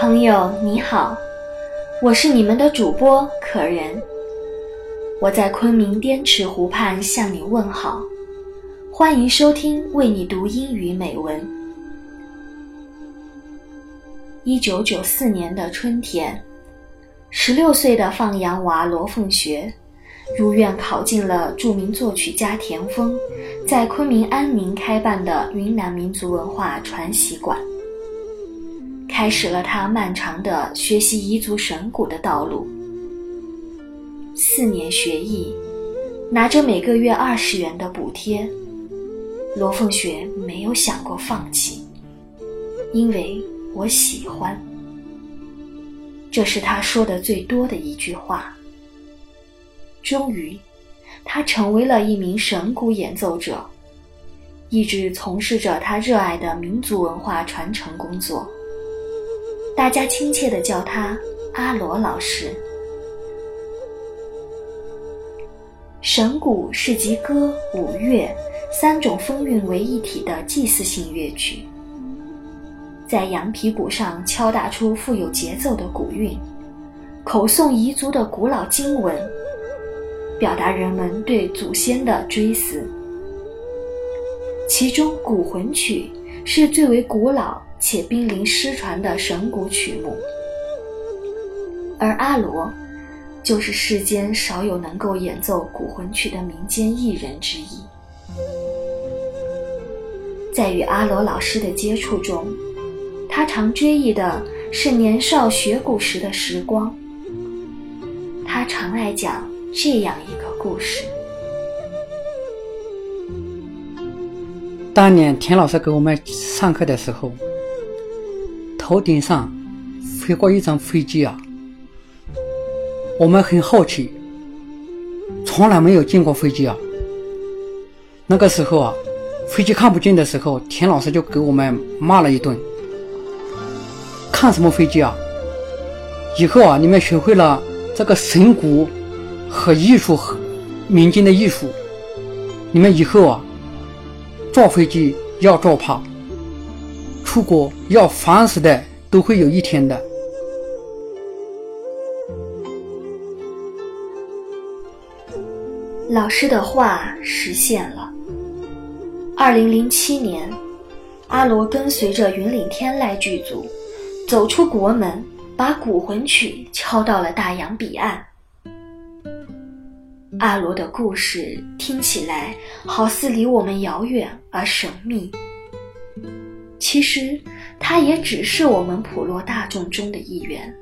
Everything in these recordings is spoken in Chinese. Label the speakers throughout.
Speaker 1: 朋友你好，我是你们的主播可人，我在昆明滇池湖畔向你问好，欢迎收听为你读英语美文。一九九四年的春天，十六岁的放羊娃罗凤学。如愿考进了著名作曲家田丰在昆明安宁开办的云南民族文化传习馆。开始了他漫长的学习彝族神鼓的道路。四年学艺，拿着每个月二十元的补贴，罗凤雪没有想过放弃，因为我喜欢。这是他说的最多的一句话。终于，他成为了一名神鼓演奏者，一直从事着他热爱的民族文化传承工作。大家亲切地叫他阿罗老师。神鼓是集歌舞乐三种风韵为一体的祭祀性乐曲，在羊皮鼓上敲打出富有节奏的鼓韵，口诵彝族的古老经文，表达人们对祖先的追思。其中，古魂曲是最为古老。且濒临失传的神鼓曲目，而阿罗就是世间少有能够演奏古魂曲的民间艺人之一。在与阿罗老师的接触中，他常追忆的是年少学鼓时的时光。他常爱讲这样一个故事：
Speaker 2: 当年田老师给我们上课的时候。头顶上飞过一张飞机啊！我们很好奇，从来没有见过飞机啊。那个时候啊，飞机看不见的时候，田老师就给我们骂了一顿。看什么飞机啊？以后啊，你们学会了这个神鼓和艺术和民间的艺术，你们以后啊，坐飞机要坐怕。出国要烦死的，都会有一天的。
Speaker 1: 老师的话实现了。二零零七年，阿罗跟随着云岭天籁剧组走出国门，把古魂曲敲到了大洋彼岸。阿罗的故事听起来好似离我们遥远而神秘。其实，他也只是我们普罗大众中的一员。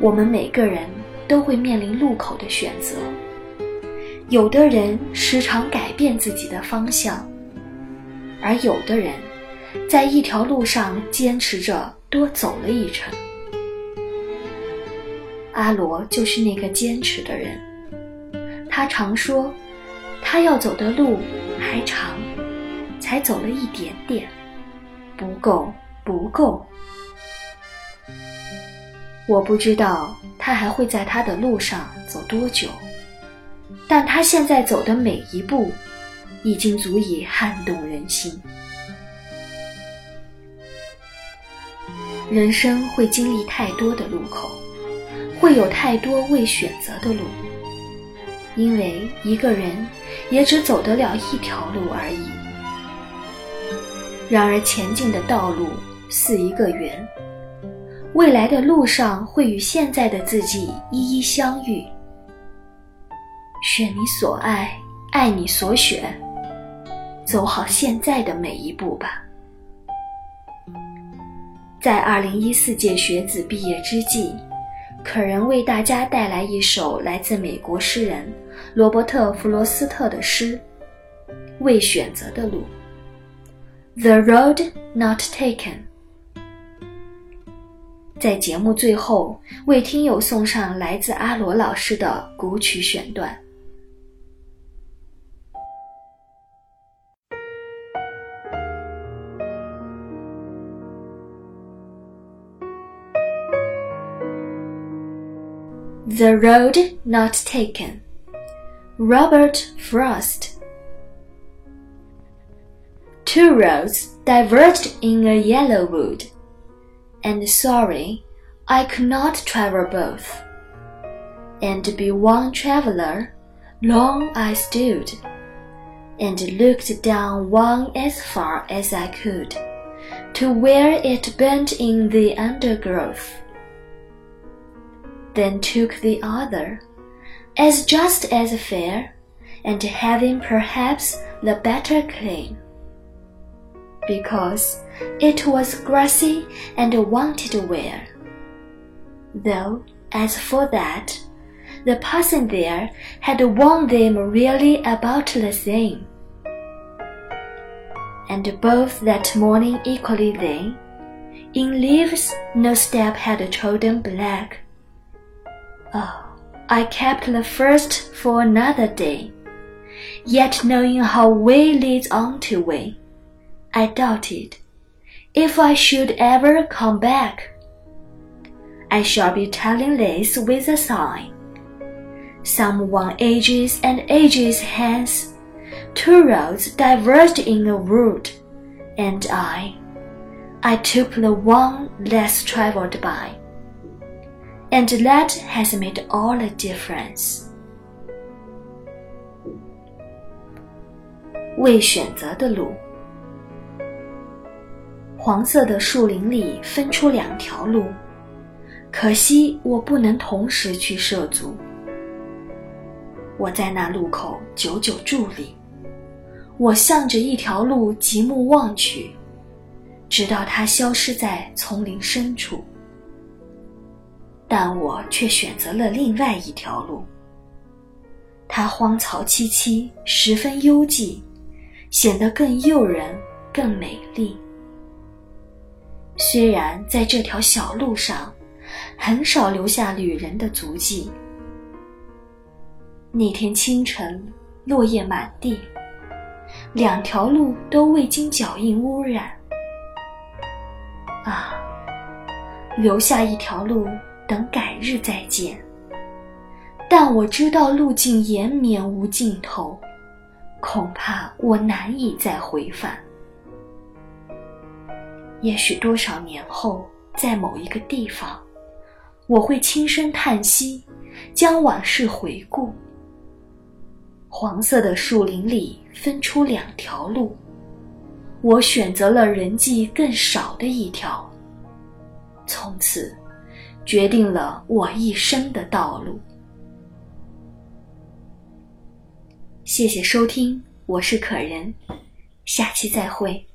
Speaker 1: 我们每个人都会面临路口的选择，有的人时常改变自己的方向，而有的人，在一条路上坚持着多走了一程。阿罗就是那个坚持的人，他常说，他要走的路还长。才走了一点点，不够，不够。我不知道他还会在他的路上走多久，但他现在走的每一步，已经足以撼动人心。人生会经历太多的路口，会有太多未选择的路，因为一个人也只走得了一条路而已。然而，前进的道路似一个圆，未来的路上会与现在的自己一一相遇。选你所爱，爱你所选，走好现在的每一步吧。在二零一四届学子毕业之际，可人为大家带来一首来自美国诗人罗伯特·弗罗斯特的诗《未选择的路》。The road not taken。在节目最后，为听友送上来自阿罗老师的古曲选段。The road not taken. Robert Frost. Two roads diverged in a yellow wood, and sorry I could not travel both. And be one traveler, long I stood, and looked down one as far as I could, to where it bent in the undergrowth. Then took the other, as just as fair, and having perhaps the better claim because it was grassy and wanted wear. Though, as for that, the parson there had worn them really about the same. And both that morning equally they, in leaves no step had trodden black. Oh, I kept the first for another day, yet knowing how way leads on to way. I doubted if I should ever come back. I shall be telling this with a sigh. Someone ages and ages hence, two roads diverged in a wood, and I, I took the one less traveled by, and that has made all the difference. 未选择的路。 黄色的树林里分出两条路，可惜我不能同时去涉足。我在那路口久久伫立，我向着一条路极目望去，直到它消失在丛林深处。但我却选择了另外一条路，它荒草萋萋，十分幽寂，显得更诱人，更美丽。虽然在这条小路上，很少留下旅人的足迹。那天清晨，落叶满地，两条路都未经脚印污染。啊，留下一条路，等改日再见。但我知道路径延绵无尽头，恐怕我难以再回返。也许多少年后，在某一个地方，我会轻声叹息，将往事回顾。黄色的树林里分出两条路，我选择了人迹更少的一条。从此，决定了我一生的道路。谢谢收听，我是可人，下期再会。